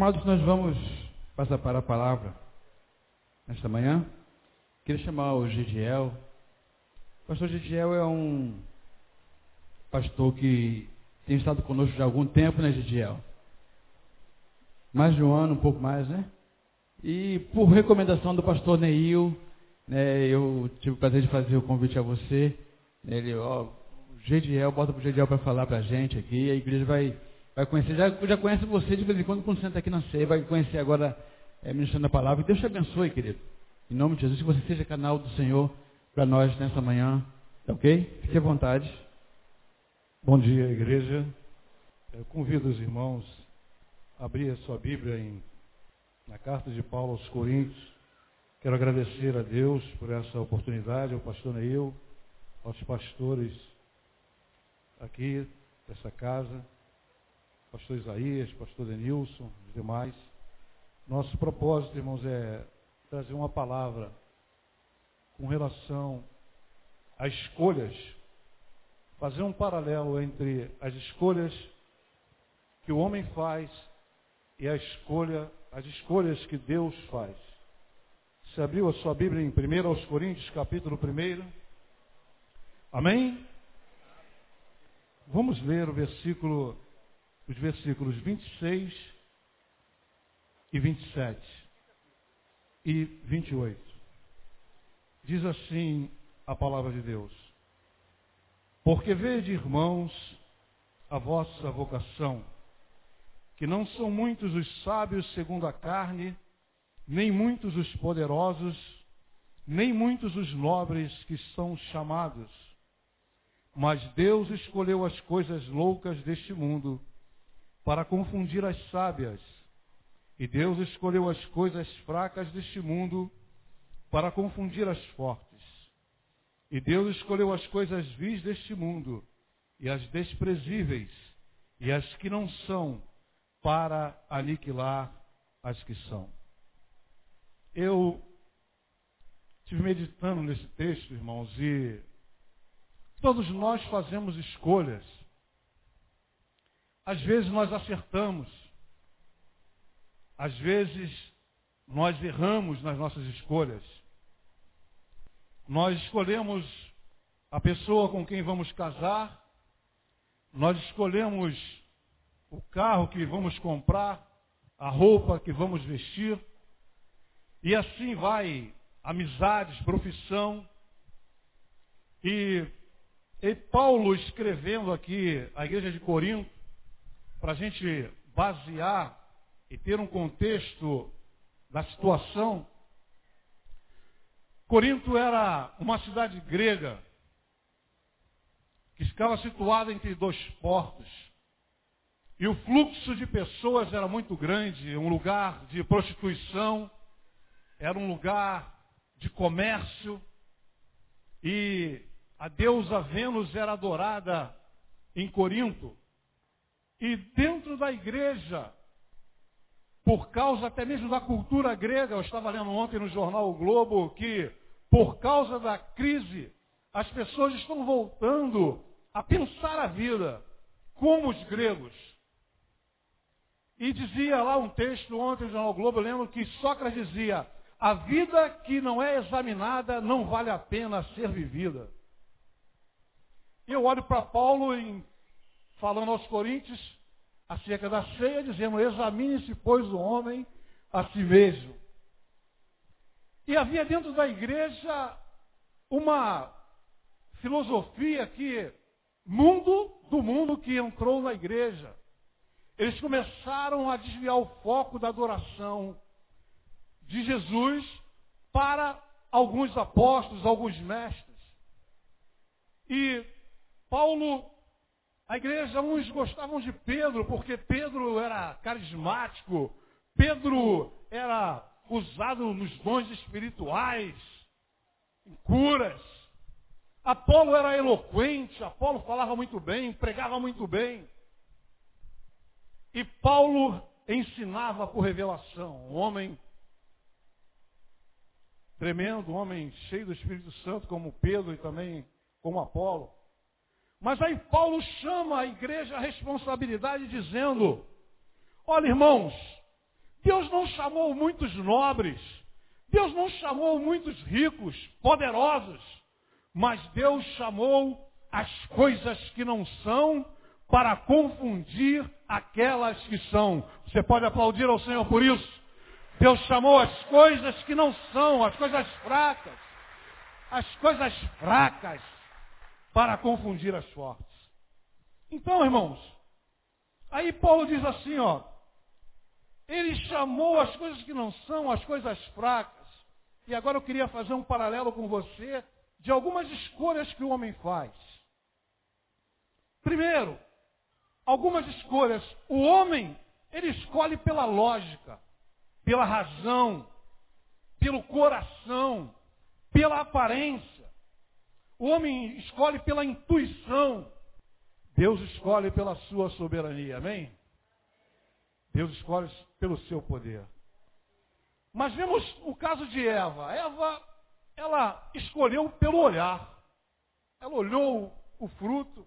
Amados, nós vamos passar para a palavra nesta manhã. Queria chamar o Gigiel. O pastor Gigiel é um pastor que tem estado conosco já há algum tempo, né, Gigiel? Mais de um ano, um pouco mais, né? E por recomendação do pastor Neil, né, eu tive o prazer de fazer o convite a você. Ele, ó, o Gigiel, bota o Gigiel para falar para a gente aqui. A igreja vai Vai conhecer, já, já conhece você de vez em quando, quando senta aqui na ceia, vai conhecer agora é, ministrando a palavra. Deus te abençoe, querido. Em nome de Jesus, que você seja canal do Senhor para nós nessa manhã. Tá ok? Fique à vontade. Bom dia, igreja. Eu convido os irmãos a abrir a sua Bíblia em, na carta de Paulo aos Coríntios. Quero agradecer a Deus por essa oportunidade, ao pastor Neil, aos pastores aqui dessa casa pastor Isaías, pastor Denilson, os demais. Nosso propósito, irmãos, é trazer uma palavra com relação a escolhas, fazer um paralelo entre as escolhas que o homem faz e a escolha, as escolhas que Deus faz. Você abriu a sua Bíblia em 1 aos Coríntios, capítulo 1. Amém? Vamos ler o versículo os versículos 26 e 27 e 28. Diz assim a palavra de Deus: Porque vede, irmãos, a vossa vocação, que não são muitos os sábios segundo a carne, nem muitos os poderosos, nem muitos os nobres que são chamados. Mas Deus escolheu as coisas loucas deste mundo para confundir as sábias. E Deus escolheu as coisas fracas deste mundo para confundir as fortes. E Deus escolheu as coisas vis deste mundo e as desprezíveis e as que não são para aniquilar as que são. Eu estive meditando nesse texto, irmãos, e todos nós fazemos escolhas às vezes nós acertamos, às vezes nós erramos nas nossas escolhas. Nós escolhemos a pessoa com quem vamos casar, nós escolhemos o carro que vamos comprar, a roupa que vamos vestir, e assim vai amizades, profissão. E, e Paulo escrevendo aqui a igreja de Corinto, para a gente basear e ter um contexto da situação, Corinto era uma cidade grega que ficava situada entre dois portos. E o fluxo de pessoas era muito grande, um lugar de prostituição, era um lugar de comércio, e a deusa Vênus era adorada em Corinto. E dentro da igreja, por causa até mesmo da cultura grega, eu estava lendo ontem no jornal O Globo que, por causa da crise, as pessoas estão voltando a pensar a vida como os gregos. E dizia lá um texto ontem no Jornal Globo, eu lembro que Sócrates dizia, a vida que não é examinada não vale a pena ser vivida. Eu olho para Paulo em falando aos Coríntios acerca da ceia, dizendo: examine-se, pois, o homem a si mesmo. E havia dentro da igreja uma filosofia que, mundo do mundo que entrou na igreja, eles começaram a desviar o foco da adoração de Jesus para alguns apóstolos, alguns mestres. E Paulo a igreja, uns gostavam de Pedro, porque Pedro era carismático, Pedro era usado nos dons espirituais, em curas. Apolo era eloquente, Apolo falava muito bem, pregava muito bem. E Paulo ensinava por revelação, um homem tremendo, um homem cheio do Espírito Santo, como Pedro e também como Apolo. Mas aí Paulo chama a igreja à responsabilidade dizendo, olha irmãos, Deus não chamou muitos nobres. Deus não chamou muitos ricos, poderosos. Mas Deus chamou as coisas que não são para confundir aquelas que são. Você pode aplaudir ao Senhor por isso? Deus chamou as coisas que não são, as coisas fracas, as coisas fracas, para confundir as fortes. Então, irmãos, aí Paulo diz assim, ó, ele chamou as coisas que não são, as coisas fracas. E agora eu queria fazer um paralelo com você de algumas escolhas que o homem faz. Primeiro, algumas escolhas. O homem, ele escolhe pela lógica, pela razão, pelo coração, pela aparência. O homem escolhe pela intuição. Deus escolhe pela sua soberania. Amém? Deus escolhe pelo seu poder. Mas vemos o caso de Eva. Eva, ela escolheu pelo olhar. Ela olhou o fruto,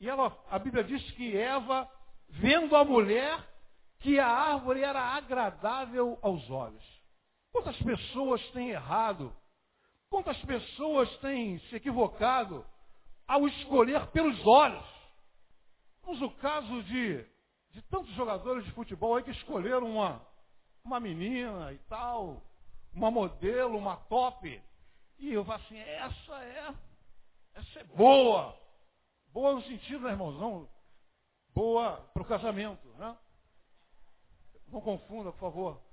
e ela, a Bíblia diz que Eva, vendo a mulher, que a árvore era agradável aos olhos. Quantas pessoas têm errado? Quantas pessoas têm se equivocado ao escolher pelos olhos? Temos o caso de, de tantos jogadores de futebol aí que escolheram uma, uma menina e tal, uma modelo, uma top. E eu falo assim, essa é, essa é boa. Boa no sentido, né, irmãos? Não boa para o casamento, né? Não confunda, por favor.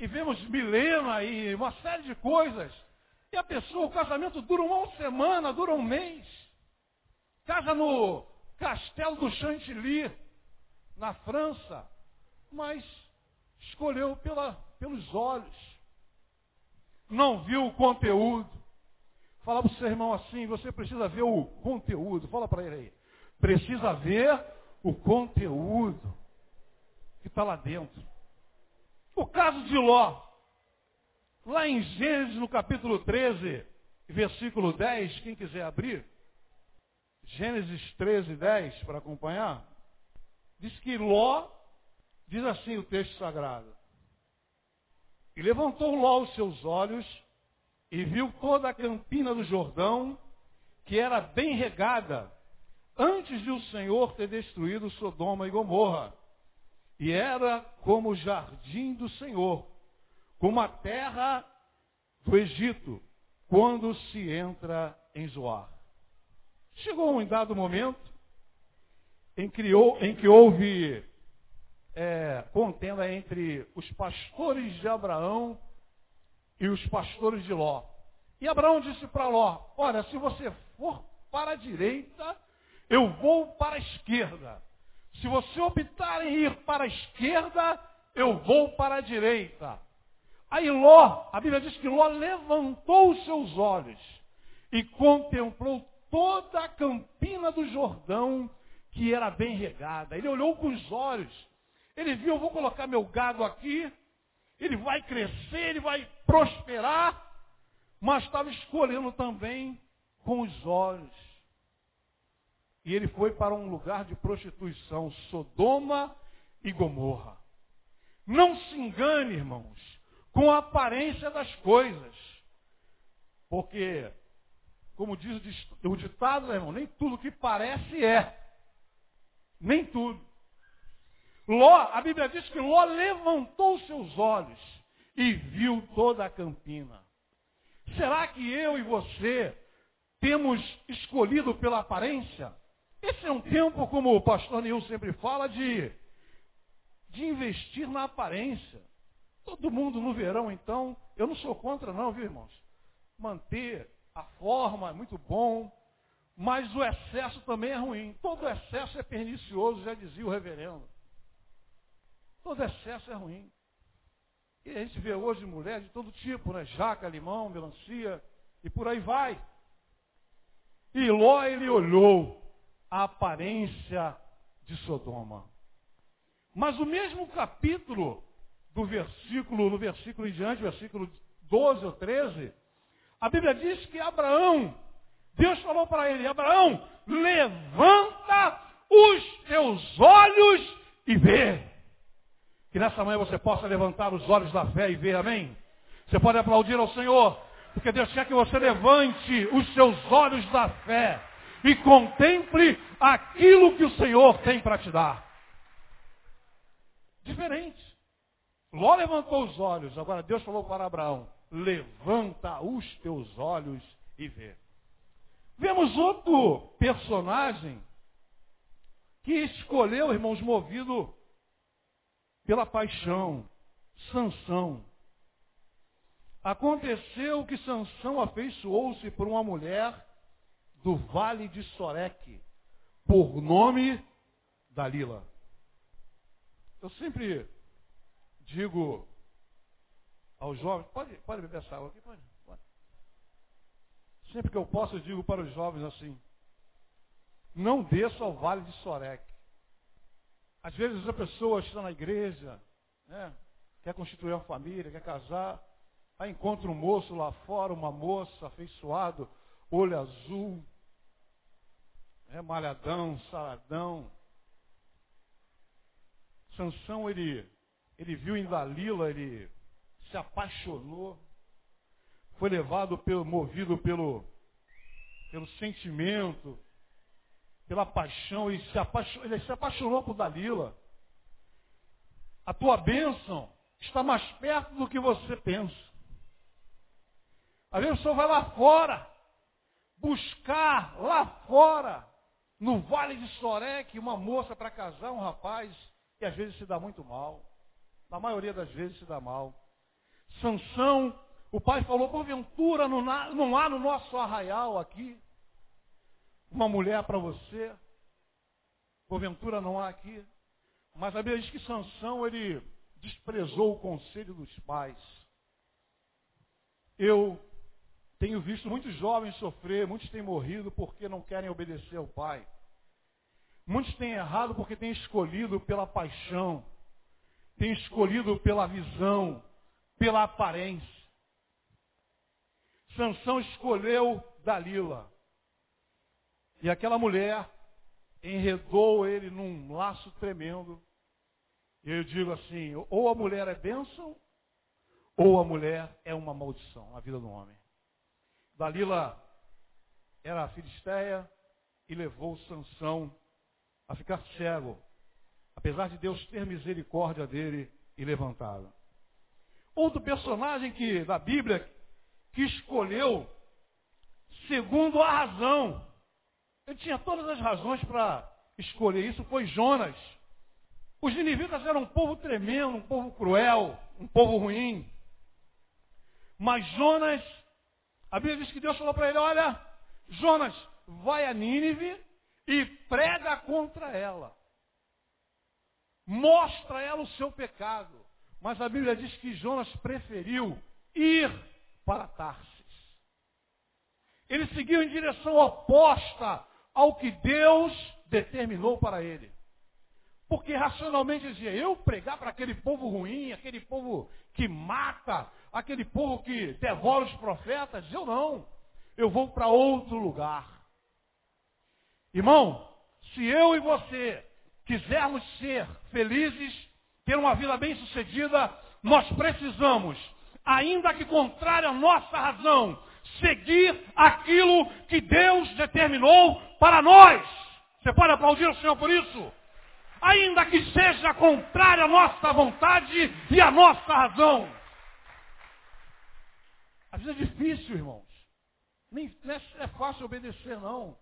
E vemos Milena e uma série de coisas. E a pessoa, o casamento dura uma semana, dura um mês. Casa no castelo do Chantilly, na França. Mas escolheu pela, pelos olhos. Não viu o conteúdo. Fala para o seu irmão assim, você precisa ver o conteúdo. Fala para ele aí. Precisa ver o conteúdo que está lá dentro. O caso de Ló. Lá em Gênesis, no capítulo 13, versículo 10, quem quiser abrir. Gênesis 13, 10, para acompanhar. Diz que Ló, diz assim o texto sagrado. E levantou Ló os seus olhos e viu toda a campina do Jordão, que era bem regada, antes de o Senhor ter destruído Sodoma e Gomorra. E era como o jardim do Senhor, como a terra do Egito, quando se entra em Zoar. Chegou um dado momento em que, em que houve é, contenda entre os pastores de Abraão e os pastores de Ló. E Abraão disse para Ló: Olha, se você for para a direita, eu vou para a esquerda. Se você optar em ir para a esquerda, eu vou para a direita. Aí Ló, a Bíblia diz que Ló levantou os seus olhos e contemplou toda a campina do Jordão, que era bem regada. Ele olhou com os olhos. Ele viu, eu vou colocar meu gado aqui, ele vai crescer, ele vai prosperar, mas estava escolhendo também com os olhos. E ele foi para um lugar de prostituição, Sodoma e Gomorra. Não se engane, irmãos, com a aparência das coisas. Porque, como diz o ditado, irmão, nem tudo que parece é. Nem tudo. Ló, a Bíblia diz que Ló levantou seus olhos e viu toda a campina. Será que eu e você temos escolhido pela aparência? Esse é um tempo, como o pastor Nil sempre fala, de, de investir na aparência. Todo mundo no verão, então, eu não sou contra não, viu irmãos? Manter a forma é muito bom, mas o excesso também é ruim. Todo excesso é pernicioso, já dizia o reverendo. Todo excesso é ruim. E a gente vê hoje mulher de todo tipo, né? Jaca, limão, melancia e por aí vai. E Ló ele olhou a aparência de Sodoma. Mas o mesmo capítulo do versículo, no versículo em diante, versículo 12 ou 13, a Bíblia diz que Abraão, Deus falou para ele, Abraão, levanta os teus olhos e vê. Que nessa manhã você possa levantar os olhos da fé e ver, amém? Você pode aplaudir ao Senhor, porque Deus quer que você levante os seus olhos da fé e contemple aquilo que o Senhor tem para te dar. Diferente. Ló levantou os olhos, agora Deus falou para Abraão: levanta os teus olhos e vê. Vemos outro personagem que escolheu, irmãos, movido pela paixão, Sansão. Aconteceu que Sansão afeiçoou-se por uma mulher do vale de Soreque, por nome Dalila. Eu sempre digo aos jovens, pode, pode beber essa água aqui? Pode, pode. Sempre que eu posso, eu digo para os jovens assim, não desça ao vale de Soreque. Às vezes a pessoa está na igreja, né, quer constituir uma família, quer casar, aí encontra um moço lá fora, uma moça afeiçoado, olho azul, é, malhadão, saladão. Sansão, ele, ele viu em Dalila, ele se apaixonou, foi levado pelo, movido pelo, pelo sentimento, pela paixão, e se apaixonou, ele se apaixonou por Dalila. A tua bênção está mais perto do que você pensa. Às vezes a pessoa vai lá fora, buscar lá fora no Vale de Soreque, uma moça para casar, um rapaz, que às vezes se dá muito mal. Na maioria das vezes se dá mal. Sansão, o pai falou, porventura não, não há no nosso arraial aqui uma mulher para você. Porventura não há aqui. Mas a Bíblia diz que Sansão, ele desprezou o conselho dos pais. Eu tenho visto muitos jovens sofrer, muitos têm morrido porque não querem obedecer ao Pai. Muitos têm errado porque têm escolhido pela paixão, têm escolhido pela visão, pela aparência. Sansão escolheu Dalila. E aquela mulher enredou ele num laço tremendo. E eu digo assim, ou a mulher é bênção, ou a mulher é uma maldição na vida do homem. Dalila era filisteia e levou Sansão a ficar cego, apesar de Deus ter misericórdia dele e levantá-lo. Outro personagem que da Bíblia que escolheu segundo a razão. Ele tinha todas as razões para escolher isso, foi Jonas. Os ninivitas eram um povo tremendo, um povo cruel, um povo ruim. Mas Jonas a Bíblia diz que Deus falou para ele: Olha, Jonas, vai a Nínive e prega contra ela. Mostra a ela o seu pecado. Mas a Bíblia diz que Jonas preferiu ir para Tarsis. Ele seguiu em direção oposta ao que Deus determinou para ele. Porque racionalmente dizia, eu pregar para aquele povo ruim, aquele povo que mata, aquele povo que devora os profetas, eu não. Eu vou para outro lugar. Irmão, se eu e você quisermos ser felizes, ter uma vida bem sucedida, nós precisamos, ainda que contrário à nossa razão, seguir aquilo que Deus determinou para nós. Você pode aplaudir o Senhor por isso? ainda que seja contrária à nossa vontade e à nossa razão. Às vezes é difícil, irmãos. Nem é fácil obedecer, não.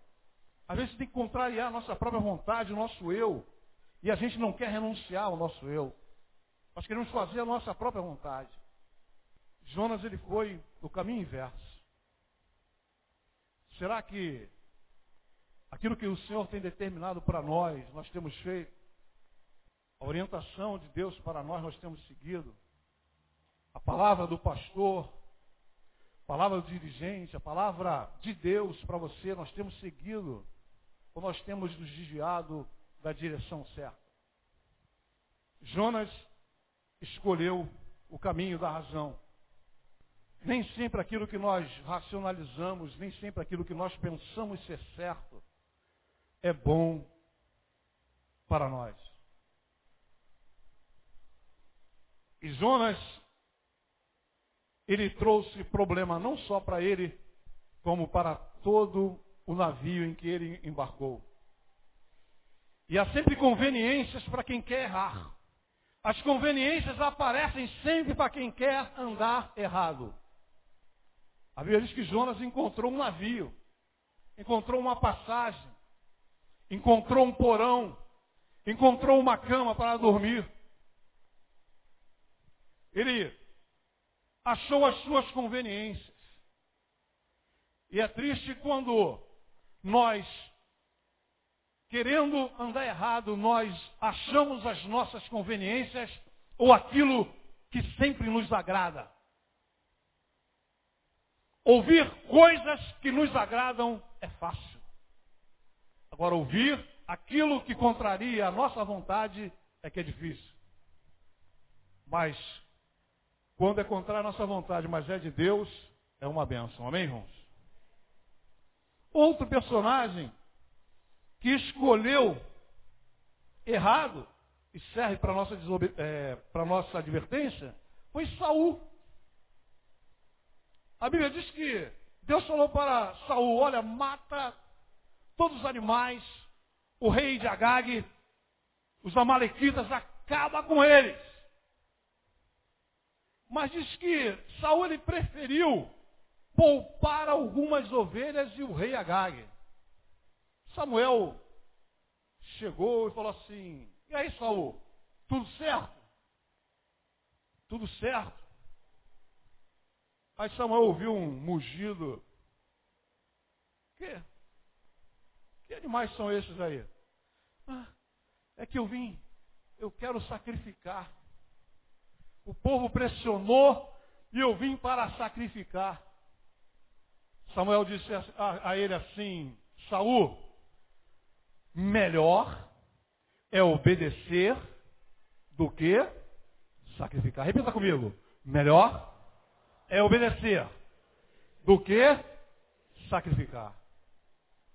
Às vezes tem que contrariar a nossa própria vontade, o nosso eu. E a gente não quer renunciar ao nosso eu. Nós queremos fazer a nossa própria vontade. Jonas ele foi no caminho inverso. Será que aquilo que o Senhor tem determinado para nós, nós temos feito? A orientação de Deus para nós, nós temos seguido. A palavra do pastor, palavra do dirigente, a palavra de Deus para você, nós temos seguido, ou nós temos nos desviado da direção certa. Jonas escolheu o caminho da razão. Nem sempre aquilo que nós racionalizamos, nem sempre aquilo que nós pensamos ser certo, é bom para nós. E Jonas, ele trouxe problema não só para ele, como para todo o navio em que ele embarcou. E há sempre conveniências para quem quer errar. As conveniências aparecem sempre para quem quer andar errado. A Bíblia diz que Jonas encontrou um navio, encontrou uma passagem, encontrou um porão, encontrou uma cama para dormir. Ele achou as suas conveniências. E é triste quando nós querendo andar errado, nós achamos as nossas conveniências ou aquilo que sempre nos agrada. Ouvir coisas que nos agradam é fácil. Agora, ouvir aquilo que contraria a nossa vontade é que é difícil. Mas, quando é contrário à nossa vontade, mas é de Deus, é uma benção. Amém, irmãos? Outro personagem que escolheu errado, e serve para nossa, é, nossa advertência, foi Saul. A Bíblia diz que Deus falou para Saul, olha, mata todos os animais, o rei de Agag, os amalequitas, acaba com eles. Mas diz que Saul ele preferiu poupar algumas ovelhas e o rei Agag. Samuel chegou e falou assim: E aí, Saul? Tudo certo? Tudo certo? Aí Samuel ouviu um mugido. Que? Que animais são esses aí? Ah, é que eu vim, eu quero sacrificar. O povo pressionou e eu vim para sacrificar. Samuel disse a, a ele assim: Saul, melhor é obedecer do que sacrificar. Repita comigo. Melhor é obedecer do que sacrificar.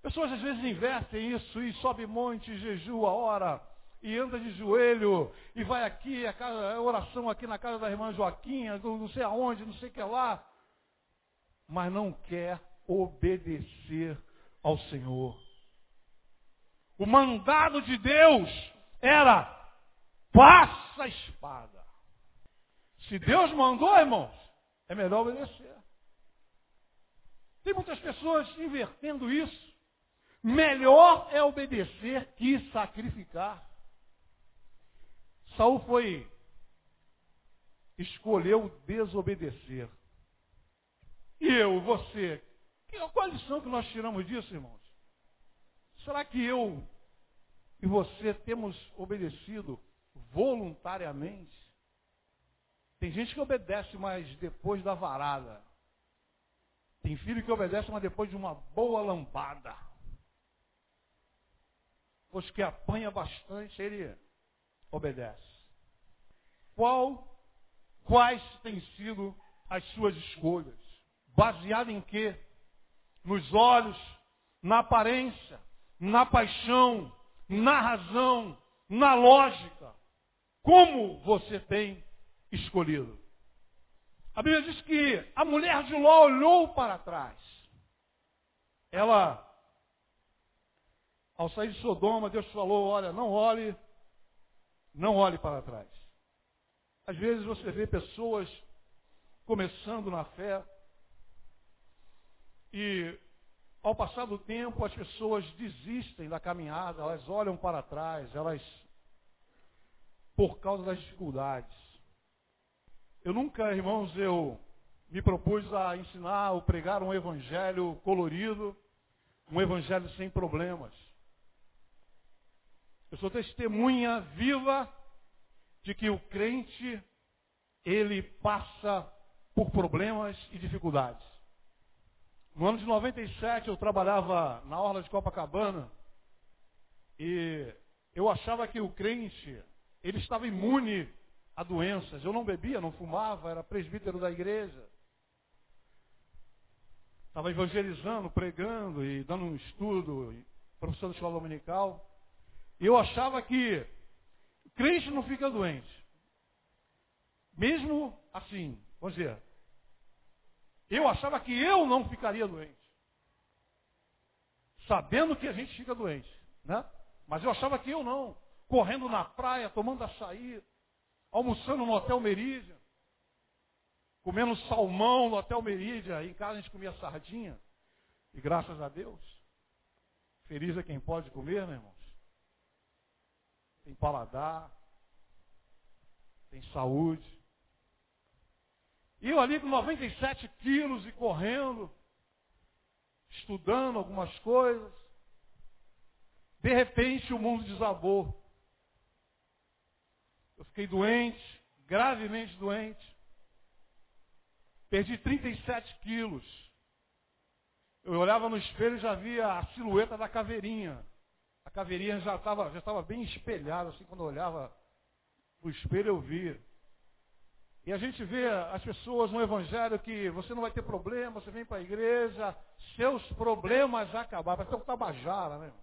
Pessoas às vezes invertem isso e sobe monte, jejua a hora, e anda de joelho, e vai aqui, a, casa, a oração aqui na casa da irmã Joaquinha, não sei aonde, não sei o que lá, mas não quer obedecer ao Senhor. O mandado de Deus era passa a espada. Se Deus mandou, irmãos, é melhor obedecer. Tem muitas pessoas invertendo isso. Melhor é obedecer que sacrificar. Saul foi escolheu desobedecer. E eu, você, qual a lição que nós tiramos disso, irmãos? Será que eu e você temos obedecido voluntariamente? Tem gente que obedece, mas depois da varada. Tem filho que obedece, mas depois de uma boa lambada. Pois que apanha bastante, ele obedece. Qual, quais têm sido as suas escolhas? Baseado em quê? Nos olhos, na aparência, na paixão, na razão, na lógica. Como você tem escolhido? A Bíblia diz que a mulher de Ló olhou para trás. Ela, ao sair de Sodoma, Deus falou: olha, não olhe, não olhe para trás. Às vezes você vê pessoas começando na fé e ao passar do tempo, as pessoas desistem da caminhada, elas olham para trás, elas, por causa das dificuldades. Eu nunca, irmãos, eu me propus a ensinar ou pregar um evangelho colorido, um evangelho sem problemas. Eu sou testemunha viva de que o crente, ele passa por problemas e dificuldades. No ano de 97 eu trabalhava na Orla de Copacabana e eu achava que o crente, ele estava imune a doenças. Eu não bebia, não fumava, era presbítero da igreja. Estava evangelizando, pregando e dando um estudo, professor da escola dominical. Eu achava que crente não fica doente. Mesmo assim, vamos dizer, eu achava que eu não ficaria doente. Sabendo que a gente fica doente, né? Mas eu achava que eu não. Correndo na praia, tomando açaí, almoçando no Hotel Meridian, comendo salmão no Hotel Meridian. Em casa a gente comia sardinha. E graças a Deus, feliz é quem pode comer, né, irmãos? Tem paladar, tem saúde. E eu ali com 97 quilos e correndo, estudando algumas coisas. De repente o mundo desabou. Eu fiquei doente, gravemente doente. Perdi 37 quilos. Eu olhava no espelho e já via a silhueta da caveirinha. Caveirinha já estava já estava bem espelhada, assim, quando eu olhava no espelho eu via. E a gente vê as pessoas no Evangelho que você não vai ter problema, você vem para a igreja, seus problemas acabaram. Vai ter um tabajara, né?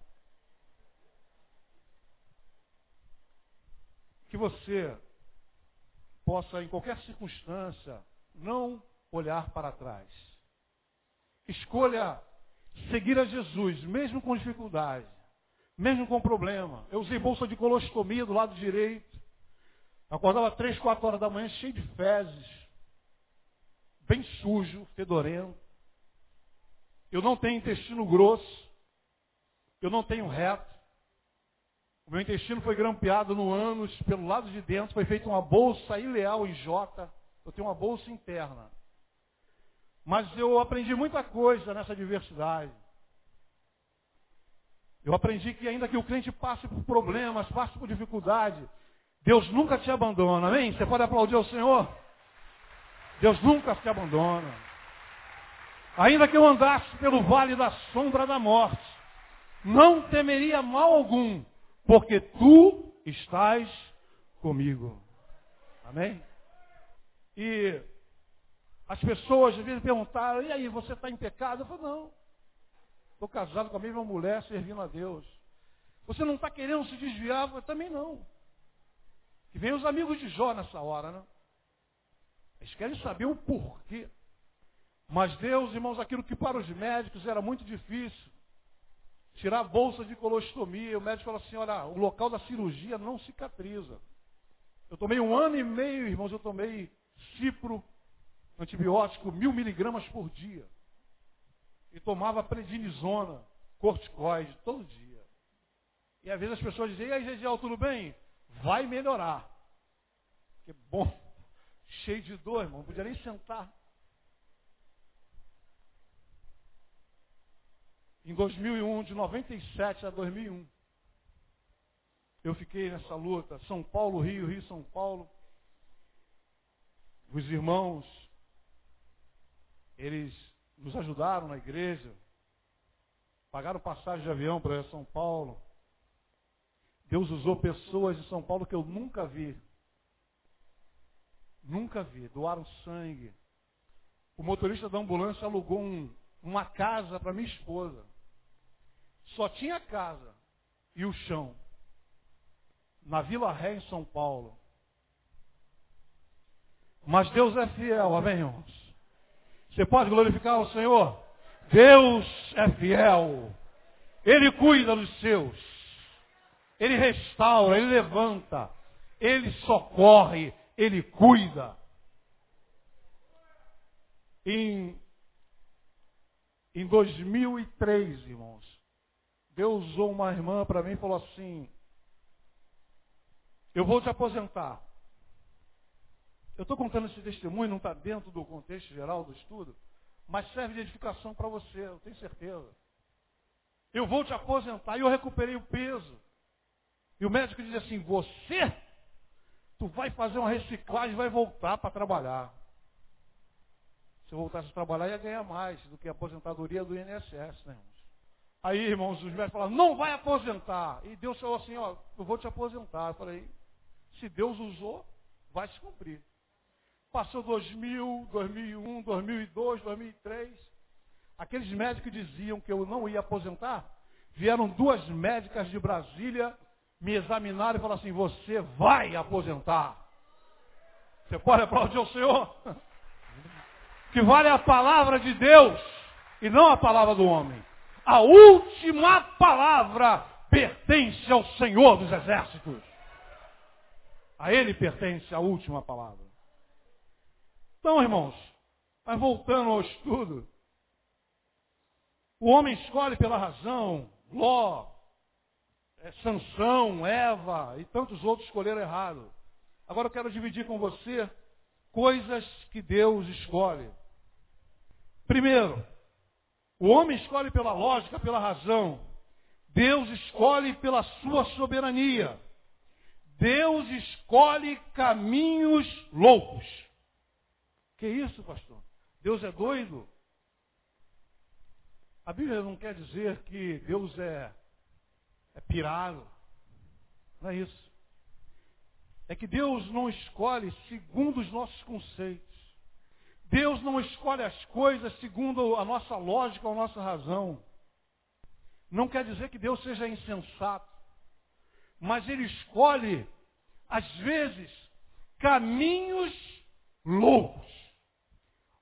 Que você possa, em qualquer circunstância, não olhar para trás. Escolha seguir a Jesus, mesmo com dificuldade, mesmo com problema. Eu usei bolsa de colostomia do lado direito. Acordava três, quatro horas da manhã, cheio de fezes, bem sujo, fedorento. Eu não tenho intestino grosso, eu não tenho reto. O meu intestino foi grampeado no ânus, pelo lado de dentro, foi feita uma bolsa ileal em J. Eu tenho uma bolsa interna. Mas eu aprendi muita coisa nessa diversidade. Eu aprendi que ainda que o crente passe por problemas, passe por dificuldade, Deus nunca te abandona, amém? Você pode aplaudir ao Senhor? Deus nunca te abandona. Ainda que eu andasse pelo vale da sombra da morte, não temeria mal algum, porque tu estás comigo. Amém? E as pessoas às vezes perguntaram, e aí, você está em pecado? Eu falo, não. Estou casado com a mesma mulher, servindo a Deus. Você não está querendo se desviar? Eu também não. Que vem os amigos de Jó nessa hora, né? Eles querem saber o porquê. Mas Deus, irmãos, aquilo que para os médicos era muito difícil, tirar a bolsa de colostomia, o médico falou assim, olha, o local da cirurgia não cicatriza. Eu tomei um ano e meio, irmãos, eu tomei cipro, antibiótico, mil miligramas por dia. E tomava prednisona, corticoide, todo dia. E às vezes as pessoas dizem, e aí, Gedial, tudo bem? vai melhorar. Que bom. Cheio de dor, irmão. Não podia nem sentar. Em 2001, de 97 a 2001, eu fiquei nessa luta. São Paulo, Rio, Rio, São Paulo. Os irmãos, eles nos ajudaram na igreja. Pagaram passagem de avião para São Paulo. Deus usou pessoas de São Paulo que eu nunca vi. Nunca vi. Doaram sangue. O motorista da ambulância alugou um, uma casa para minha esposa. Só tinha casa e o chão. Na Vila Ré, em São Paulo. Mas Deus é fiel, amém, irmãos? Você pode glorificar o Senhor? Deus é fiel. Ele cuida dos seus. Ele restaura, ele levanta, ele socorre, ele cuida. Em, em 2003, irmãos, Deus usou uma irmã para mim e falou assim: Eu vou te aposentar. Eu estou contando esse testemunho, não está dentro do contexto geral do estudo, mas serve de edificação para você, eu tenho certeza. Eu vou te aposentar e eu recuperei o peso. E o médico diz assim, você, tu vai fazer uma reciclagem e vai voltar para trabalhar. Se eu voltasse a trabalhar, ia ganhar mais do que a aposentadoria do INSS, né, irmãos? Aí, irmãos, os médicos falaram, não vai aposentar. E Deus falou assim, ó, eu vou te aposentar. Eu falei, se Deus usou, vai se cumprir. Passou 2000, 2001, 2002, 2003. Aqueles médicos diziam que eu não ia aposentar. Vieram duas médicas de Brasília me examinaram e falaram assim: você vai aposentar. Você pode aplaudir o Senhor? Que vale a palavra de Deus e não a palavra do homem. A última palavra pertence ao Senhor dos Exércitos. A Ele pertence a última palavra. Então, irmãos, mas voltando ao estudo, o homem escolhe pela razão, Ló, é, Sansão, Eva e tantos outros escolheram errado. Agora eu quero dividir com você coisas que Deus escolhe. Primeiro, o homem escolhe pela lógica, pela razão. Deus escolhe pela sua soberania. Deus escolhe caminhos loucos. Que isso, pastor? Deus é doido? A Bíblia não quer dizer que Deus é, é pirado. Não é isso. É que Deus não escolhe segundo os nossos conceitos. Deus não escolhe as coisas segundo a nossa lógica ou a nossa razão. Não quer dizer que Deus seja insensato. Mas Ele escolhe, às vezes, caminhos loucos.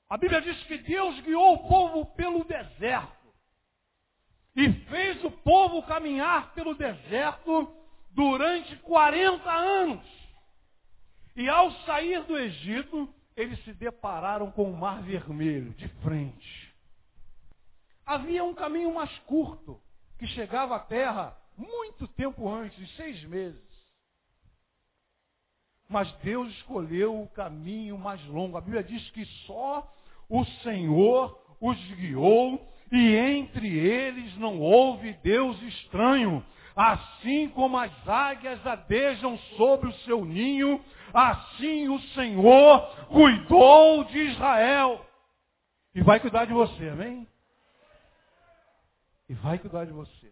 A Bíblia diz que Deus guiou o povo pelo deserto. E fez o povo caminhar pelo deserto durante 40 anos. E ao sair do Egito, eles se depararam com o Mar Vermelho de frente. Havia um caminho mais curto, que chegava à terra muito tempo antes, seis meses. Mas Deus escolheu o caminho mais longo. A Bíblia diz que só o Senhor os guiou e entre eles não houve Deus estranho. Assim como as águias adejam sobre o seu ninho, assim o Senhor cuidou de Israel. E vai cuidar de você, amém? E vai cuidar de você.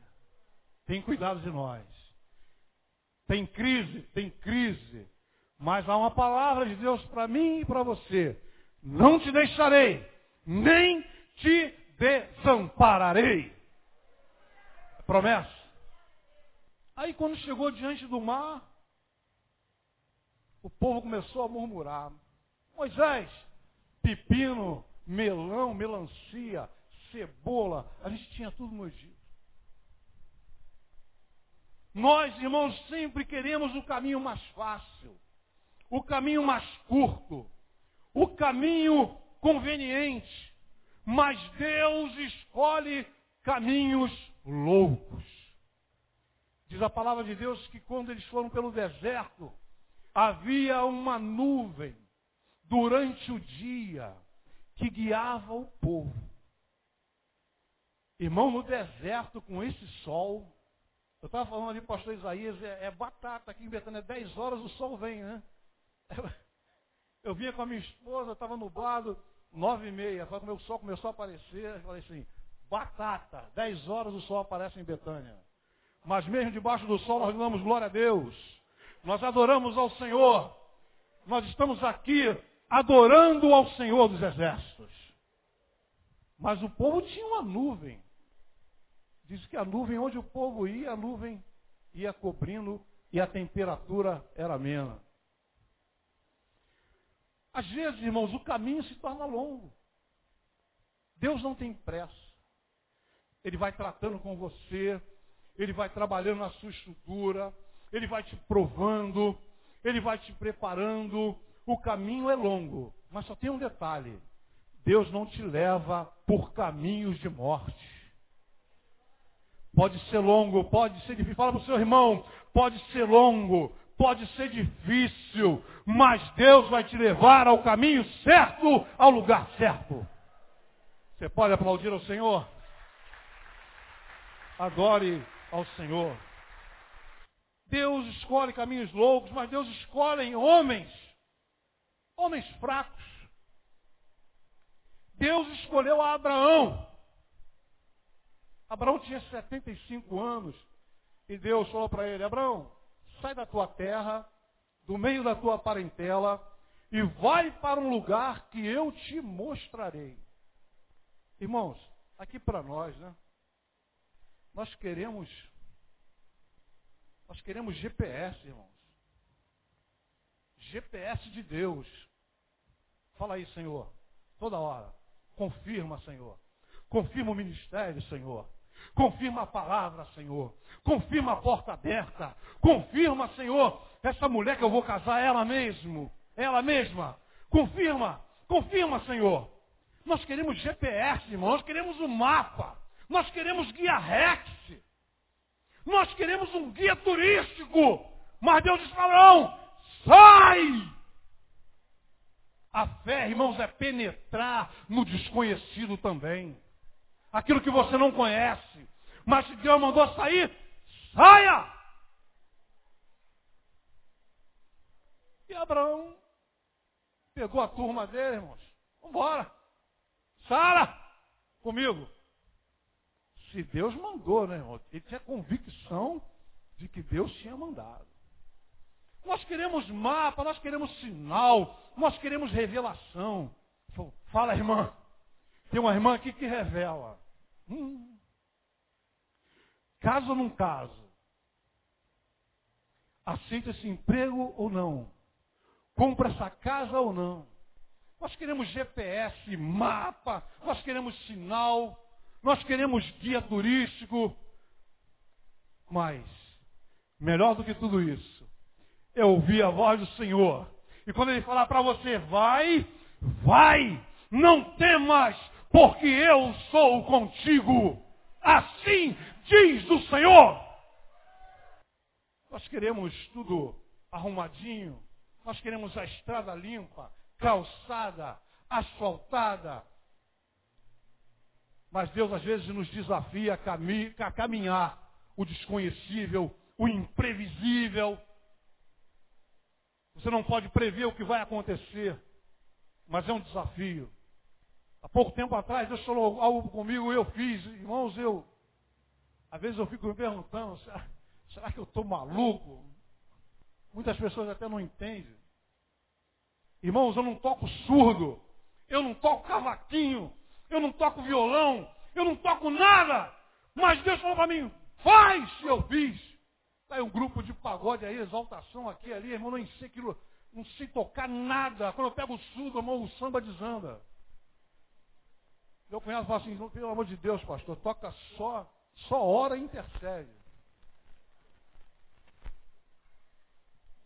Tem cuidado de nós. Tem crise, tem crise. Mas há uma palavra de Deus para mim e para você. Não te deixarei, nem te desampararei. É promessa. Aí quando chegou diante do mar, o povo começou a murmurar. Moisés, pepino, melão, melancia, cebola, a gente tinha tudo no Egito. Nós, irmãos, sempre queremos o caminho mais fácil, o caminho mais curto, o caminho conveniente. Mas Deus escolhe caminhos loucos. Diz a palavra de Deus que quando eles foram pelo deserto, havia uma nuvem durante o dia que guiava o povo. Irmão, no deserto, com esse sol, eu estava falando ali pastor Isaías, é, é, batata aqui em Betânia, 10 horas o sol vem, né? Eu, eu vinha com a minha esposa, estava nublado, nove e meia, quando o sol começou a aparecer, eu falei assim, batata, dez horas o sol aparece em Betânia. Mas mesmo debaixo do sol nós damos glória a Deus. Nós adoramos ao Senhor. Nós estamos aqui adorando ao Senhor dos exércitos. Mas o povo tinha uma nuvem. Diz que a nuvem, onde o povo ia, a nuvem ia cobrindo e a temperatura era amena. Às vezes, irmãos, o caminho se torna longo. Deus não tem pressa. Ele vai tratando com você, ele vai trabalhando na sua estrutura, ele vai te provando, ele vai te preparando. O caminho é longo, mas só tem um detalhe: Deus não te leva por caminhos de morte. Pode ser longo, pode ser difícil. Fala para o seu irmão, pode ser longo, pode ser difícil, mas Deus vai te levar ao caminho certo, ao lugar certo. Você pode aplaudir ao Senhor? Adore ao Senhor. Deus escolhe caminhos loucos, mas Deus escolhe homens, homens fracos. Deus escolheu a Abraão. Abraão tinha 75 anos e Deus falou para ele: Abraão, sai da tua terra, do meio da tua parentela, e vai para um lugar que eu te mostrarei. Irmãos, aqui para nós, né? Nós queremos, nós queremos GPS, irmãos. GPS de Deus. Fala aí, Senhor. Toda hora. Confirma, Senhor. Confirma o ministério, Senhor. Confirma a palavra, Senhor. Confirma a porta aberta. Confirma, Senhor, essa mulher que eu vou casar, ela mesmo. Ela mesma. Confirma. Confirma, Senhor. Nós queremos GPS, irmão. Nós queremos um mapa. Nós queremos guia Rex. Nós queremos um guia turístico. Mas Deus disse Abraão, sai! A fé, irmãos, é penetrar no desconhecido também. Aquilo que você não conhece. Mas se Deus mandou sair, saia! E Abraão pegou a turma dele, irmãos. Vamos embora. Sara, comigo. Se Deus mandou, né, irmão? Ele tinha convicção de que Deus tinha mandado. Nós queremos mapa, nós queremos sinal, nós queremos revelação. Fala, irmã. Tem uma irmã aqui que revela. Hum. Caso ou não caso? Aceita esse emprego ou não? Compra essa casa ou não? Nós queremos GPS, mapa, nós queremos sinal, nós queremos guia turístico. Mas, melhor do que tudo isso, é ouvir a voz do Senhor. E quando Ele falar para você, vai, vai, não temas, porque eu sou contigo. Assim diz o Senhor. Nós queremos tudo arrumadinho, nós queremos a estrada limpa, calçada, asfaltada. Mas Deus às vezes nos desafia a caminhar o desconhecível, o imprevisível. Você não pode prever o que vai acontecer, mas é um desafio. Há pouco tempo atrás, Deus falou algo comigo eu fiz. Irmãos, eu, às vezes eu fico me perguntando, será, será que eu estou maluco? Muitas pessoas até não entendem. Irmãos, eu não toco surdo, eu não toco cavaquinho, eu não toco violão, eu não toco nada. Mas Deus falou para mim, faz, eu fiz. Está um grupo de pagode aí, exaltação aqui ali, irmão, não sei aquilo, não sei tocar nada. Quando eu pego o surdo, irmão, o samba desanda. Meu cunhado fala assim, pelo amor de Deus, pastor, toca só, só hora e intercede.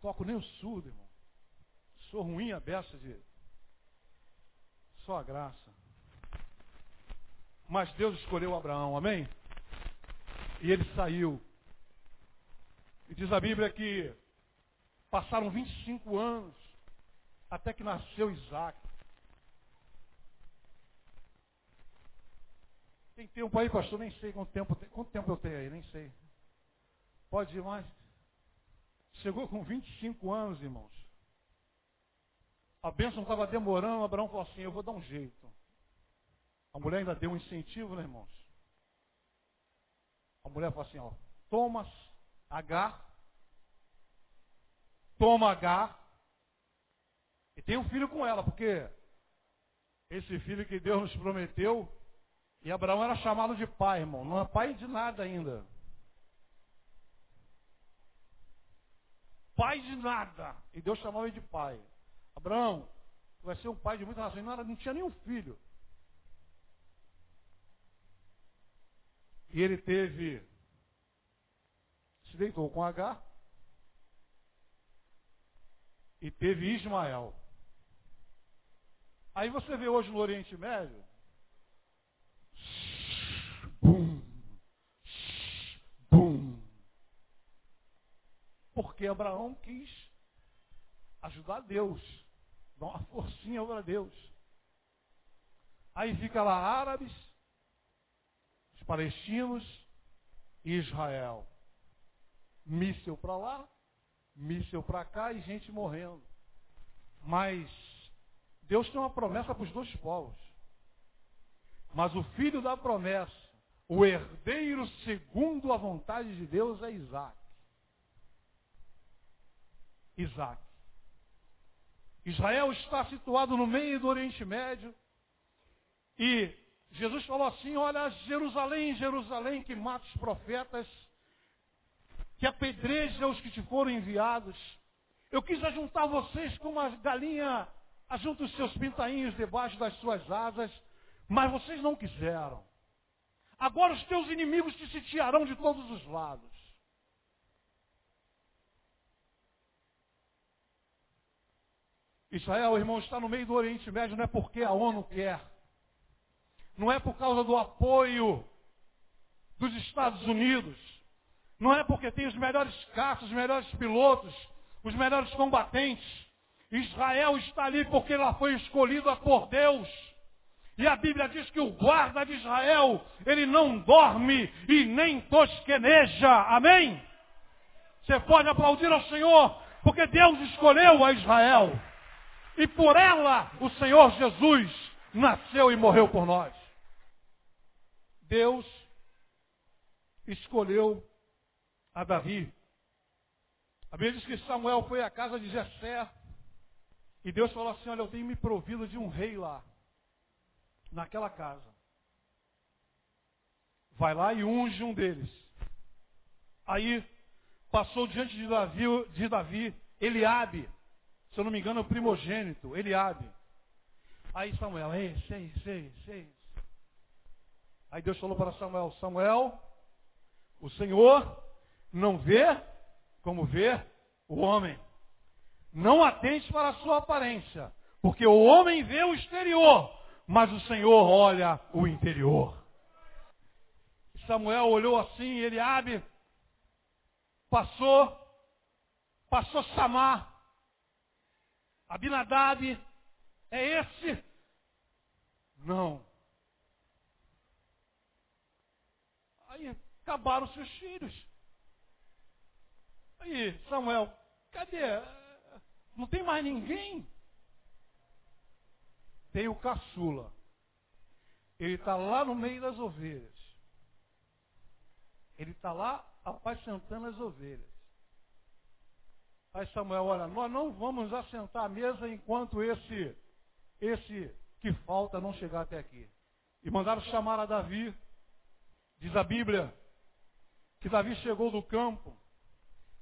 Toco nem o surdo, irmão. Sou ruim a beça de. Só a graça. Mas Deus escolheu Abraão, amém? E ele saiu. E diz a Bíblia que passaram 25 anos até que nasceu Isaac. Tem tempo aí, pastor? Nem sei quanto tempo, quanto tempo eu tenho aí, nem sei. Pode ir mais? Chegou com 25 anos, irmãos. A bênção estava demorando, Abraão falou assim, eu vou dar um jeito. A mulher ainda deu um incentivo, né, irmãos? A mulher falou assim, ó, toma H, toma H, e tem um filho com ela, porque esse filho que Deus nos prometeu, e Abraão era chamado de pai, irmão, não é pai de nada ainda. Pai de nada. E Deus chamava ele de pai. Abraão, tu vai ser um pai de muitas nações. Não, não tinha nenhum filho. E ele teve, se deitou com H e teve Ismael. Aí você vê hoje no Oriente Médio, porque Abraão quis ajudar Deus. Dá uma forcinha para Deus. Aí fica lá árabes, os palestinos e Israel. Míssel para lá, míssel para cá e gente morrendo. Mas Deus tem uma promessa para os dois povos. Mas o filho da promessa, o herdeiro segundo a vontade de Deus é Isaac. Isaac. Israel está situado no meio do Oriente Médio. E Jesus falou assim: Olha, Jerusalém, Jerusalém, que mata os profetas, que apedreja os que te foram enviados. Eu quis ajuntar vocês como uma galinha ajunta os seus pintainhos debaixo das suas asas, mas vocês não quiseram. Agora os teus inimigos te sitiarão de todos os lados. Israel, irmão, está no meio do Oriente Médio, não é porque a ONU quer. Não é por causa do apoio dos Estados Unidos. Não é porque tem os melhores caças, os melhores pilotos, os melhores combatentes. Israel está ali porque ela foi escolhida por Deus. E a Bíblia diz que o guarda de Israel, ele não dorme e nem tosqueneja. Amém? Você pode aplaudir ao Senhor, porque Deus escolheu a Israel. E por ela o Senhor Jesus nasceu e morreu por nós. Deus escolheu a Davi. A Bíblia diz que Samuel foi à casa de Jessé e Deus falou assim, olha, eu tenho me provido de um rei lá, naquela casa. Vai lá e unge um deles. Aí passou diante de Davi, de Davi Eliabe, se eu não me engano é o primogênito, Eliabe. Aí Samuel, ei, sei, sei, sei. Aí Deus falou para Samuel, Samuel, o Senhor não vê como vê o homem. Não atente para a sua aparência, porque o homem vê o exterior, mas o Senhor olha o interior. Samuel olhou assim, ele abre, passou, passou Samar. Abinadab é esse? Não. Aí acabaram seus filhos. Aí, Samuel, cadê? Não tem mais ninguém? Tem o caçula. Ele está lá no meio das ovelhas. Ele está lá apacentando as ovelhas. Aí Samuel, olha, nós não vamos assentar a mesa enquanto esse, esse que falta não chegar até aqui. E mandaram chamar a Davi. Diz a Bíblia que Davi chegou do campo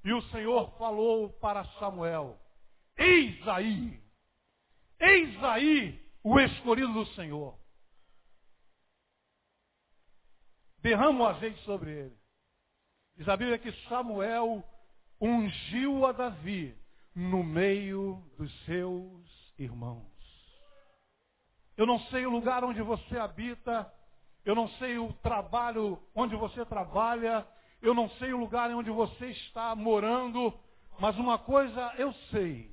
e o Senhor falou para Samuel: Eis aí, eis aí o escolhido do Senhor. Derrama o azeite sobre ele. Diz a Bíblia que Samuel ungiu a Davi no meio dos seus irmãos. Eu não sei o lugar onde você habita, eu não sei o trabalho onde você trabalha, eu não sei o lugar onde você está morando, mas uma coisa eu sei.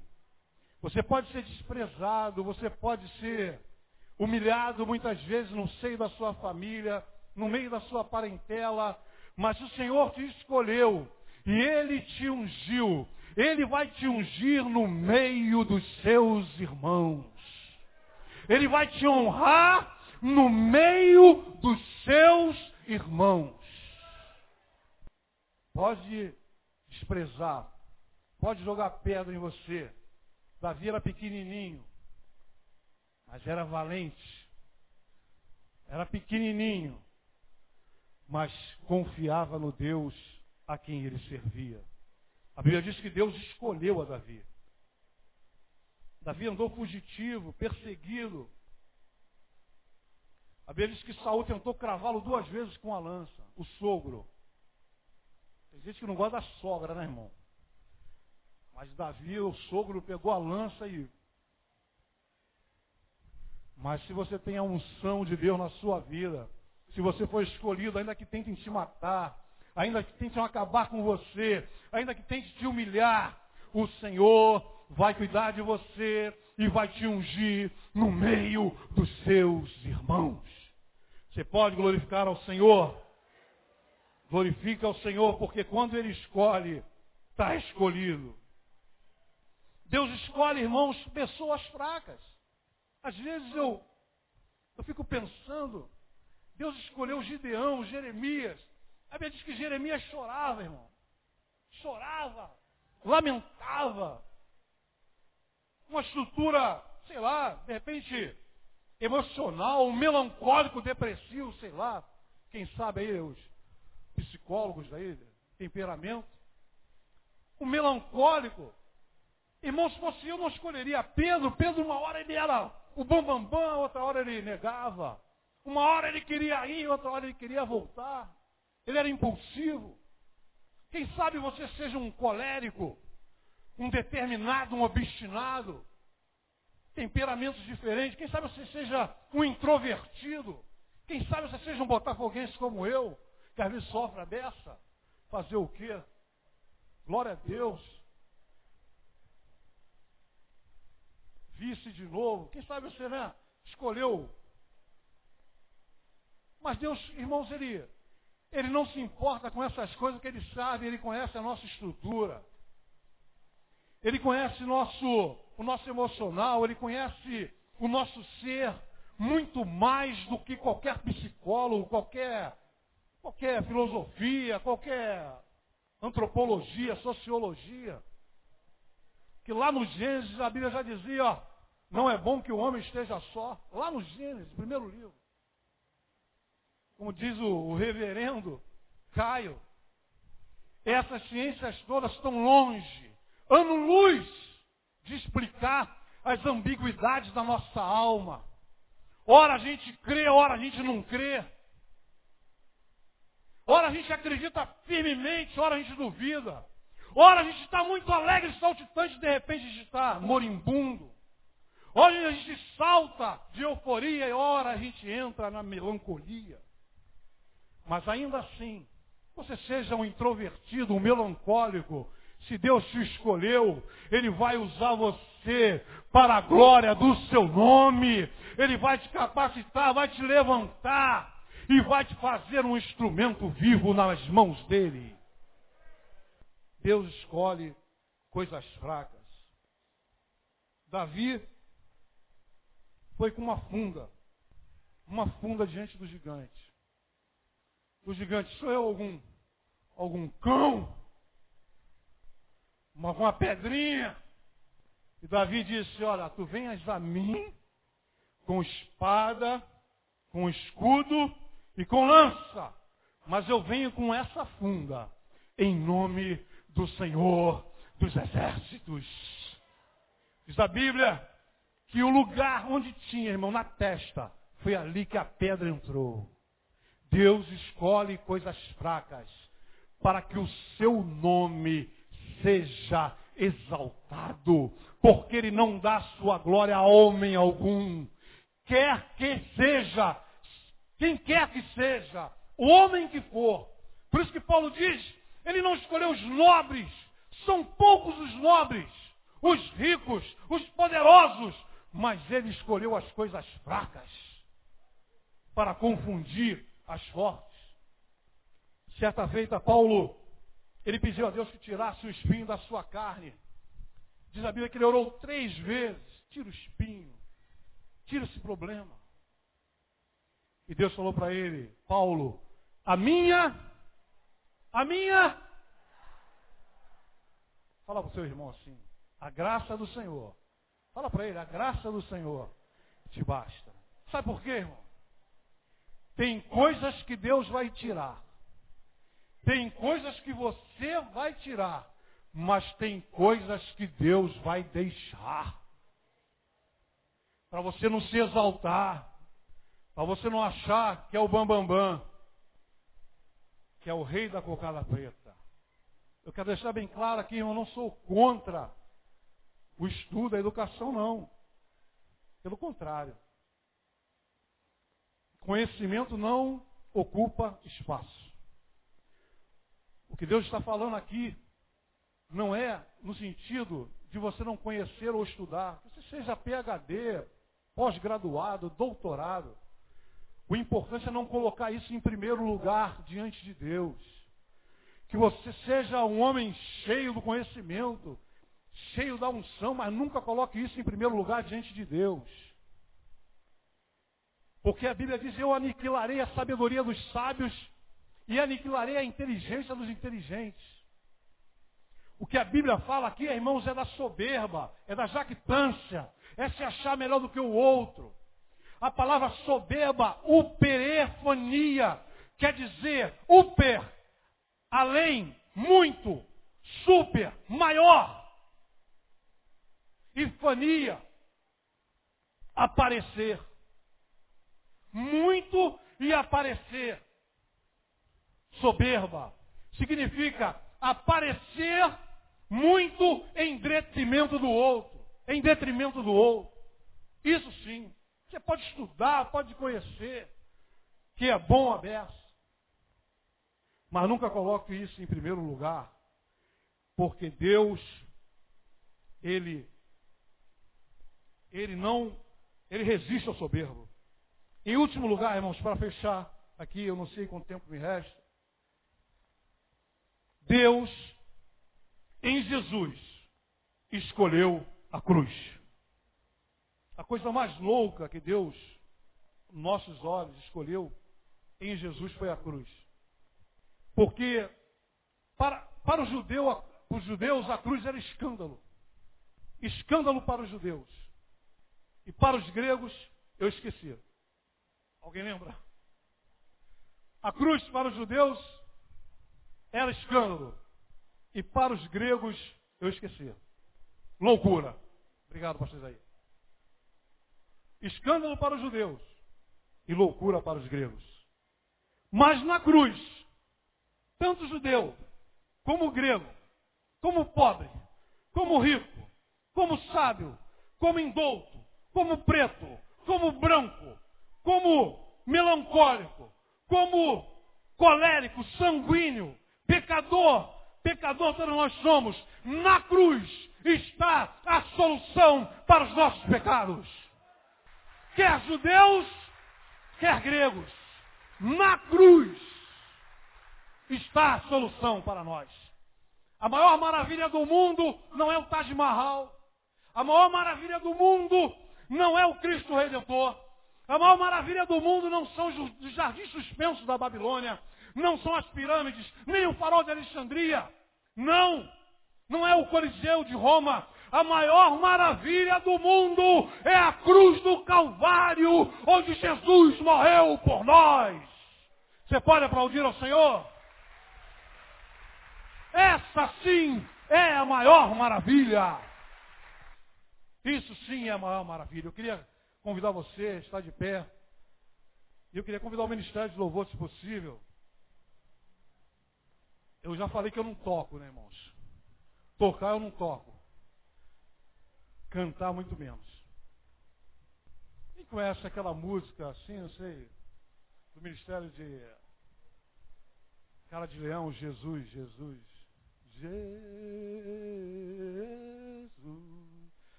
Você pode ser desprezado, você pode ser humilhado muitas vezes no seio da sua família, no meio da sua parentela, mas o Senhor te escolheu e Ele te ungiu. Ele vai te ungir no meio dos seus irmãos. Ele vai te honrar no meio dos seus irmãos. Pode desprezar, pode jogar pedra em você. Davi era pequenininho, mas era valente. Era pequenininho, mas confiava no Deus a quem ele servia. A Bíblia diz que Deus escolheu a Davi. Davi andou fugitivo, perseguido. A Bíblia diz que Saul tentou cravá-lo duas vezes com a lança, o sogro. Tem gente que não gosta da sogra, né, irmão? Mas Davi, o sogro, pegou a lança e. Mas se você tem a unção de Deus na sua vida, se você foi escolhido, ainda que tentem te matar, ainda que tentem acabar com você, ainda que tentem te humilhar, o Senhor vai cuidar de você e vai te ungir no meio dos seus irmãos. Você pode glorificar ao Senhor? Glorifica ao Senhor, porque quando Ele escolhe, está escolhido. Deus escolhe, irmãos, pessoas fracas. Às vezes eu, eu fico pensando, Deus escolheu Gideão, Jeremias. A Bíblia diz que Jeremias chorava, irmão. Chorava, lamentava. Uma estrutura, sei lá, de repente, emocional, melancólico, depressivo, sei lá. Quem sabe aí os psicólogos aí, temperamento. O melancólico. Irmão, se fosse eu, não escolheria Pedro. Pedro, uma hora ele era o bambambam, bam, bam, outra hora ele negava. Uma hora ele queria ir, outra hora ele queria voltar. Ele era impulsivo. Quem sabe você seja um colérico, um determinado, um obstinado, temperamentos diferentes. Quem sabe você seja um introvertido. Quem sabe você seja um botafoguense como eu, que às vezes sofre dessa. Fazer o quê? Glória a Deus. Vice de novo. Quem sabe você, né? Escolheu. Mas Deus, irmãos, ele, ele não se importa com essas coisas que ele sabe, ele conhece a nossa estrutura. Ele conhece nosso, o nosso emocional, ele conhece o nosso ser muito mais do que qualquer psicólogo, qualquer, qualquer filosofia, qualquer antropologia, sociologia. Que lá no Gênesis a Bíblia já dizia, ó, não é bom que o homem esteja só. Lá no Gênesis, primeiro livro. Como diz o, o reverendo Caio, essas ciências todas estão longe, ano-luz, de explicar as ambiguidades da nossa alma. Ora a gente crê, ora a gente não crê. Ora a gente acredita firmemente, ora a gente duvida. Ora a gente está muito alegre, saltitante, de repente a gente está moribundo. Ora a gente salta de euforia e ora a gente entra na melancolia. Mas ainda assim, você seja um introvertido, um melancólico, se Deus te escolheu, Ele vai usar você para a glória do seu nome. Ele vai te capacitar, vai te levantar e vai te fazer um instrumento vivo nas mãos dele. Deus escolhe coisas fracas. Davi foi com uma funda, uma funda diante do gigante. O gigante, sou eu algum, algum cão? Uma, uma pedrinha? E Davi disse, olha, tu venhas a mim com espada, com escudo e com lança. Mas eu venho com essa funda, em nome do Senhor dos Exércitos. Diz a Bíblia que o lugar onde tinha, irmão, na testa, foi ali que a pedra entrou. Deus escolhe coisas fracas para que o seu nome seja exaltado, porque ele não dá sua glória a homem algum. Quer que seja quem quer que seja, o homem que for. Por isso que Paulo diz, ele não escolheu os nobres, são poucos os nobres, os ricos, os poderosos, mas ele escolheu as coisas fracas para confundir as fortes. Certa feita, Paulo, ele pediu a Deus que tirasse o espinho da sua carne. Diz a Bíblia que ele orou três vezes, tira o espinho, tira esse problema. E Deus falou para ele, Paulo, a minha, a minha. Fala para o seu irmão assim, a graça do Senhor. Fala para ele, a graça do Senhor te basta. Sabe por quê, irmão? Tem coisas que Deus vai tirar. Tem coisas que você vai tirar. Mas tem coisas que Deus vai deixar. Para você não se exaltar. Para você não achar que é o Bambambam, bam, bam, que é o rei da cocada preta. Eu quero deixar bem claro aqui, eu não sou contra o estudo, a educação, não. Pelo contrário. Conhecimento não ocupa espaço. O que Deus está falando aqui não é no sentido de você não conhecer ou estudar. Você seja PhD, pós-graduado, doutorado. O importante é não colocar isso em primeiro lugar diante de Deus. Que você seja um homem cheio do conhecimento, cheio da unção, mas nunca coloque isso em primeiro lugar diante de Deus. Porque a Bíblia diz: Eu aniquilarei a sabedoria dos sábios e aniquilarei a inteligência dos inteligentes. O que a Bíblia fala aqui, irmãos, é da soberba, é da jactância, é se achar melhor do que o outro. A palavra soberba, uperefonia, quer dizer uper, além, muito, super, maior. Ifania. Aparecer. Muito e aparecer. Soberba. Significa aparecer muito em detrimento do outro. Em detrimento do outro. Isso sim. Você pode estudar, pode conhecer, que é bom a beça. Mas nunca coloque isso em primeiro lugar, porque Deus, Ele, Ele não, Ele resiste ao soberbo. Em último lugar, irmãos, para fechar aqui, eu não sei quanto tempo me resta. Deus, em Jesus, escolheu a cruz. A coisa mais louca que Deus, nossos olhos, escolheu em Jesus foi a cruz. Porque para, para judeu, os judeus a cruz era escândalo. Escândalo para os judeus. E para os gregos, eu esqueci. Alguém lembra? A cruz para os judeus era escândalo. E para os gregos, eu esqueci. Loucura. Obrigado, pastor Isaías. Escândalo para os judeus e loucura para os gregos. Mas na cruz, tanto judeu, como grego, como pobre, como rico, como sábio, como indouto, como preto, como branco, como melancólico, como colérico, sanguíneo, pecador, pecador todos nós somos. Na cruz está a solução para os nossos pecados. Quer judeus, quer gregos. Na cruz está a solução para nós. A maior maravilha do mundo não é o Taj Mahal. A maior maravilha do mundo não é o Cristo Redentor. A maior maravilha do mundo não são os jardins suspensos da Babilônia, não são as pirâmides, nem o farol de Alexandria. Não! Não é o Coliseu de Roma. A maior maravilha do mundo é a cruz do Calvário, onde Jesus morreu por nós. Você pode aplaudir ao Senhor? Essa sim é a maior maravilha. Isso sim é a maior maravilha. Eu queria convidar você a estar de pé. E eu queria convidar o Ministério de Louvor, se possível. Eu já falei que eu não toco, né, irmãos? Tocar eu não toco. Cantar muito menos. Quem conhece aquela música assim, não sei, do Ministério de Cara de Leão, Jesus, Jesus. Jesus.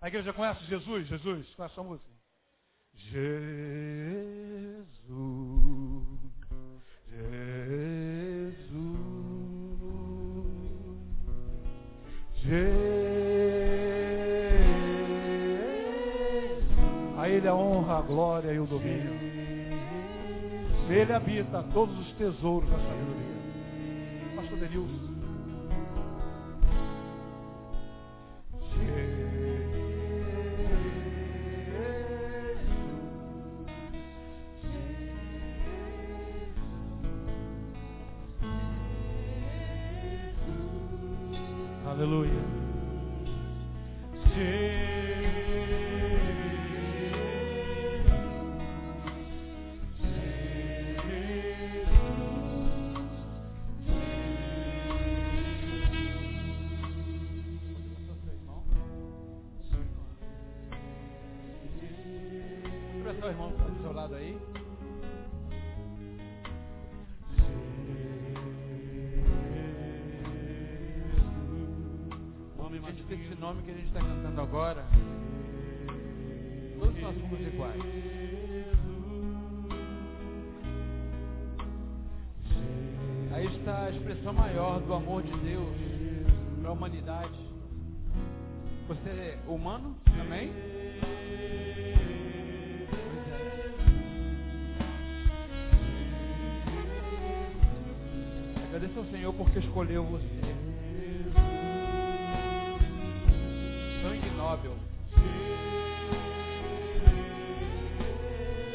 A igreja conhece Jesus? Jesus, conhece essa música? Jesus. Jesus. Jesus. A Ele a honra, a glória e o domínio. Nele habita todos os tesouros da sabedoria. Pastor Denilson. Humano é. Agradeça ao Senhor porque escolheu você. Sangue nobel.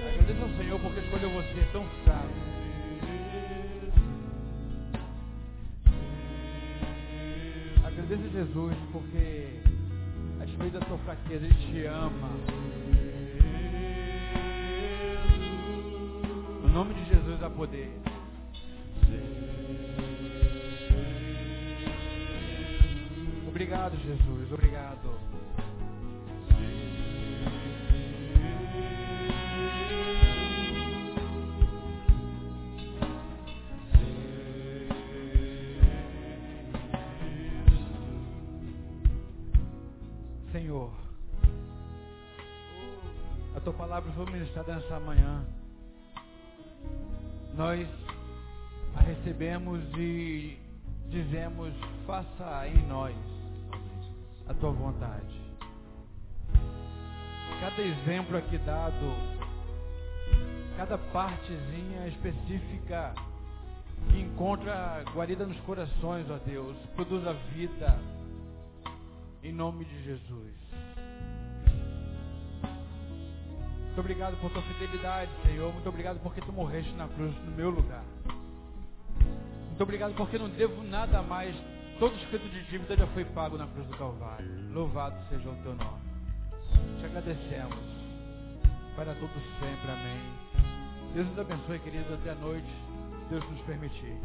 Agradeça ao Senhor porque escolheu você tão sábio. Agradeça a Jesus porque fraqueza, Ele te ama. No nome de Jesus há poder. Obrigado, Jesus. Obrigado. Palavra foi ministrada nessa manhã. Nós a recebemos e dizemos: faça em nós a tua vontade. Cada exemplo aqui dado, cada partezinha específica que encontra guarida nos corações, ó Deus, produz a vida em nome de Jesus. Muito obrigado por tua fidelidade, Senhor. Muito obrigado porque tu morreste na cruz no meu lugar. Muito obrigado porque não devo nada mais. Todo escrito de dívida já foi pago na cruz do Calvário. Louvado seja o teu nome. Te agradecemos. Para todos sempre. Amém. Deus nos abençoe, queridos, até a noite. Deus nos permitir.